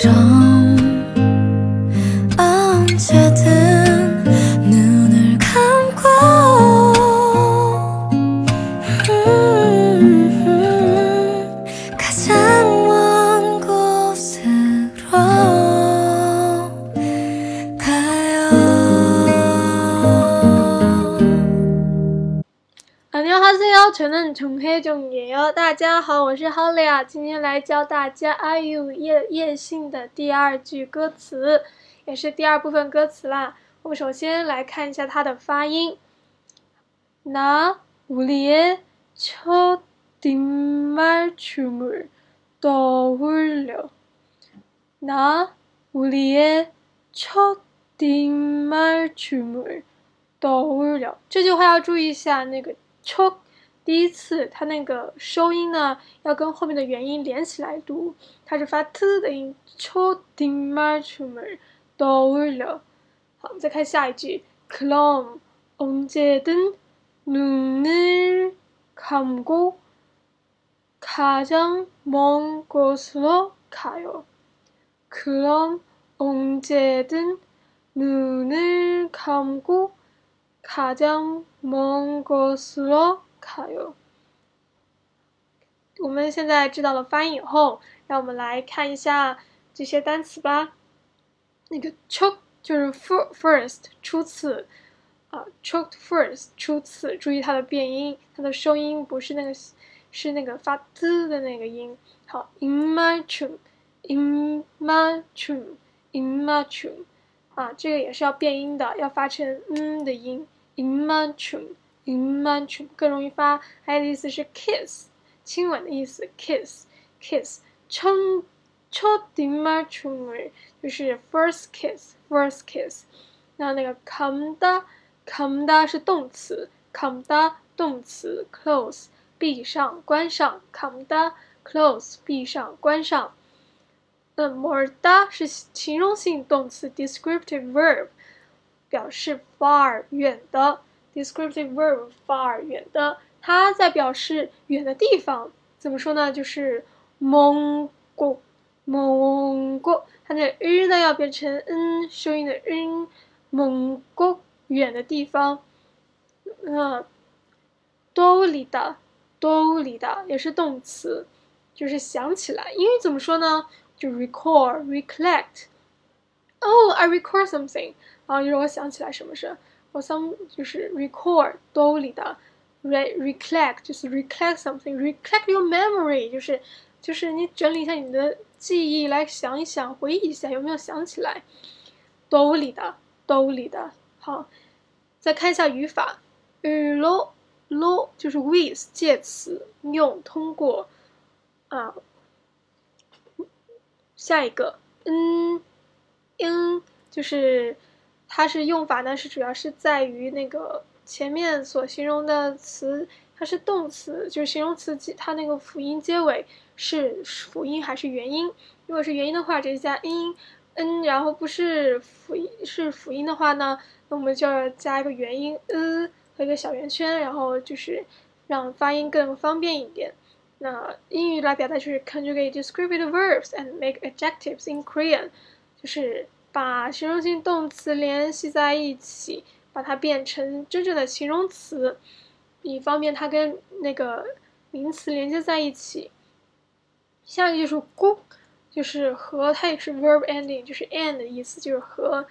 让。안녕하세요， 저는정혜정예요。 大家好，我是 Holly 啊，今天来教大家 Are you 叶叶信的第二句歌词，也是第二部分歌词啦。我们首先来看一下它的发音。나우리의첫뒷말춤을떠올려나우리의첫뒷말춤을떠올려这句话要注意一下那个。 抽第一次，它那个收音呢，要跟后面的元音连起来读，它是发 t 的音。抽丁马出门都了。好，再看下一句。그럼언제든눈을감고가장먼곳으로가 요。 그럼언제든눈을감고 가장蒙古斯罗卡哟。我们现在知道了发音以后，让我们来看一下这些单词吧。那个 choke 就是 first 初次啊，choked first 初次，注意它的变音，它的收音不是那个，是那个发 t 的那个音。好，immature，immature，immature，啊，这个也是要变音的，要发成嗯的音。Immature，immature 更容易发，还有的意思是 kiss，亲吻的意思，kiss，kiss，称称 immature 就是 first kiss，first kiss。那那个 come 的 come 的是动词，come 的动词 close 闭上关上，come 的 close 闭上关上。那 more 的是形容性动词，descriptive verb。表示 far 远的 descriptive verb far 远的，它在表示远的地方，怎么说呢？就是蒙古蒙古，它的 r 呢要变成 n 收音的 n，蒙古远的地方。嗯，多里的多里的也是动词，就是想起来。英语怎么说呢？就 recall，recollect Oh, I recall something. 啊，就是我想起来什么事，我 some 就是 recall 兜里的，re recollect 就是 recollect something，recollect your memory 就是就是你整理一下你的记忆，来想一想，回忆一下有没有想起来，兜里的兜里的。好，再看一下语法，lo lo 就是 with 介词，用通过啊，下一个，嗯，in 就是。它是用法呢，是主要是在于那个前面所形容的词，它是动词，就是形容词，它那个辅音结尾是辅音还是元音？如果是元音的话，直接加 in，n，然后不是辅音是辅音的话呢，那我们就要加一个元音 e 和一个小圆圈，然后就是让发音更方便一点。那英语来表达就是 conjugate descriptive verbs and make adjectives in Korean，就是。把形容性动词联系在一起，把它变成真正的形容词，以方便它跟那个名词连接在一起。下一个就是 “gu”，就是和，它也是 verb ending，就是 and 的意思，就是和。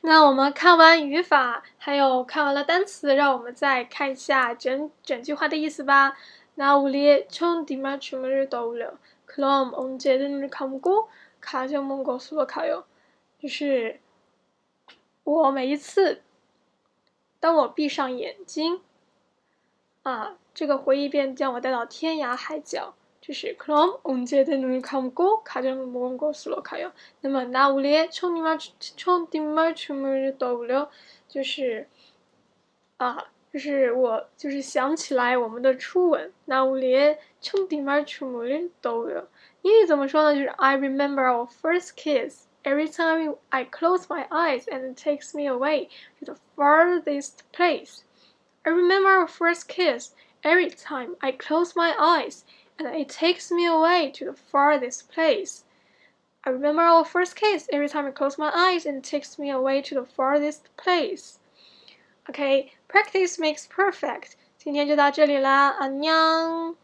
那我们看完语法，还有看完了单词，让我们再看一下整整句话的意思吧。那우리총디마춤을떠올려그럼언제든감고 卡就蒙古苏洛卡哟，就是我每一次，当我闭上眼睛，啊，这个回忆便将我带到天涯海角。就是克隆언제든눈을감고가져먼곳으로가 요。 那么나우리의총디마총디마춤을떠올려就是啊， 就是我就是想起来我们的初吻。나우리의총디마춤을떠올려英语怎么说呢？就是 I remember our first kiss every time I close my eyes and it takes me away to the farthest place. I remember our first kiss every time I close my eyes and it takes me away to the farthest place. I remember our first kiss every time I close my eyes and it takes me away to the farthest place. OK，practice makes perfect. 今天就到这里啦，安娘。